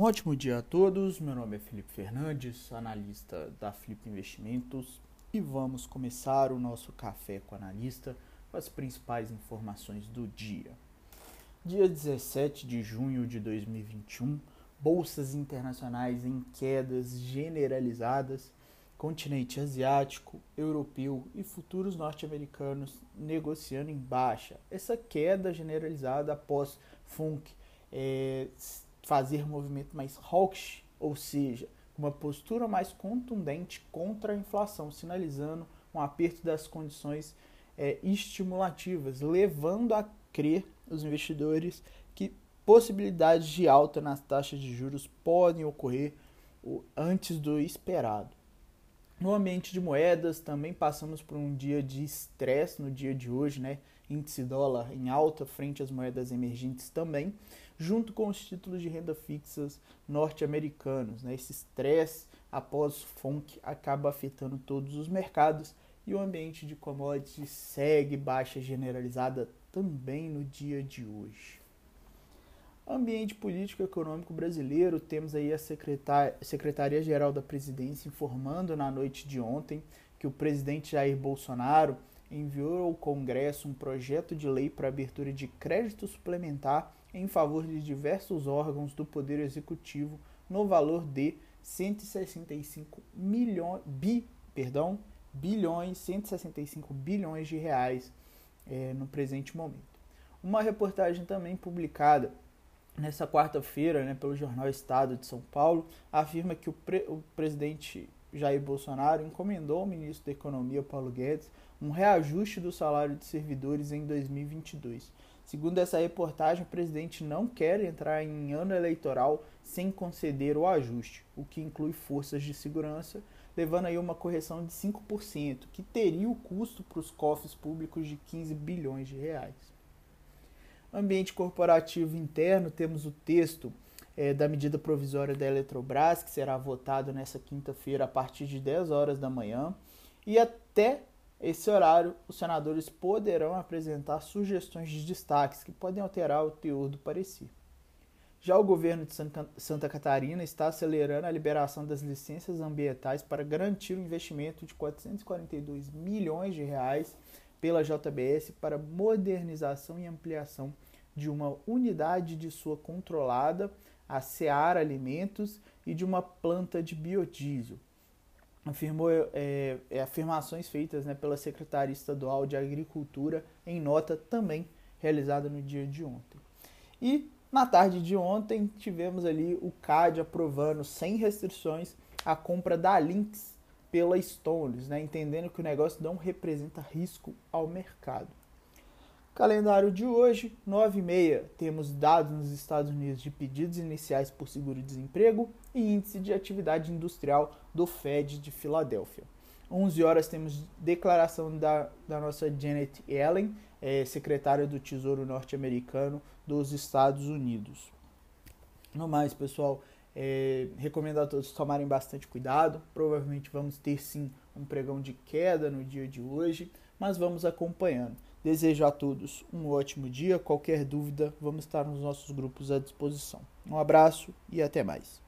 Um ótimo dia a todos. Meu nome é Felipe Fernandes, analista da Flip Investimentos, e vamos começar o nosso café com analista com as principais informações do dia. Dia 17 de junho de 2021, bolsas internacionais em quedas generalizadas, continente asiático, europeu e futuros norte-americanos negociando em baixa. Essa queda generalizada após FUNC é, fazer movimento mais hawkish, ou seja, uma postura mais contundente contra a inflação, sinalizando um aperto das condições é, estimulativas, levando a crer os investidores que possibilidades de alta nas taxas de juros podem ocorrer antes do esperado. No ambiente de moedas, também passamos por um dia de estresse no dia de hoje, né? Índice dólar em alta frente às moedas emergentes também, junto com os títulos de renda fixas norte-americanos. Né? Esse estresse após FONC acaba afetando todos os mercados e o ambiente de commodities segue baixa generalizada também no dia de hoje. Ambiente político econômico brasileiro, temos aí a Secretaria-Geral da Presidência informando na noite de ontem que o presidente Jair Bolsonaro enviou ao Congresso um projeto de lei para abertura de crédito suplementar em favor de diversos órgãos do Poder Executivo no valor de 165 milhões, bi, perdão, bilhões, 165 bilhões de reais é, no presente momento. Uma reportagem também publicada nessa quarta-feira, né, pelo jornal Estado de São Paulo, afirma que o, pre o presidente Jair Bolsonaro encomendou ao ministro da Economia, Paulo Guedes, um reajuste do salário de servidores em 2022. Segundo essa reportagem, o presidente não quer entrar em ano eleitoral sem conceder o ajuste, o que inclui forças de segurança, levando aí uma correção de 5%, que teria o custo para os cofres públicos de 15 bilhões de reais. Ambiente corporativo interno, temos o texto é, da medida provisória da Eletrobras, que será votado nessa quinta-feira a partir de 10 horas da manhã. E até esse horário, os senadores poderão apresentar sugestões de destaques que podem alterar o teor do parecer. Já o governo de Santa Catarina está acelerando a liberação das licenças ambientais para garantir o investimento de 442 milhões de reais pela JBS para modernização e ampliação de uma unidade de sua controlada, a Seara Alimentos, e de uma planta de biodiesel. Afirmou é, afirmações feitas né, pela Secretaria Estadual de Agricultura em nota também realizada no dia de ontem. E na tarde de ontem tivemos ali o CAD aprovando sem restrições a compra da Lynx pela Stones, né, entendendo que o negócio não representa risco ao mercado. Calendário de hoje, 9 e meia, temos dados nos Estados Unidos de pedidos iniciais por seguro-desemprego e índice de atividade industrial do Fed de Filadélfia. 11 horas temos declaração da, da nossa Janet Yellen, é, secretária do Tesouro norte-americano dos Estados Unidos. No mais, pessoal, é, recomendo a todos tomarem bastante cuidado. Provavelmente vamos ter sim um pregão de queda no dia de hoje, mas vamos acompanhando. Desejo a todos um ótimo dia. Qualquer dúvida, vamos estar nos nossos grupos à disposição. Um abraço e até mais.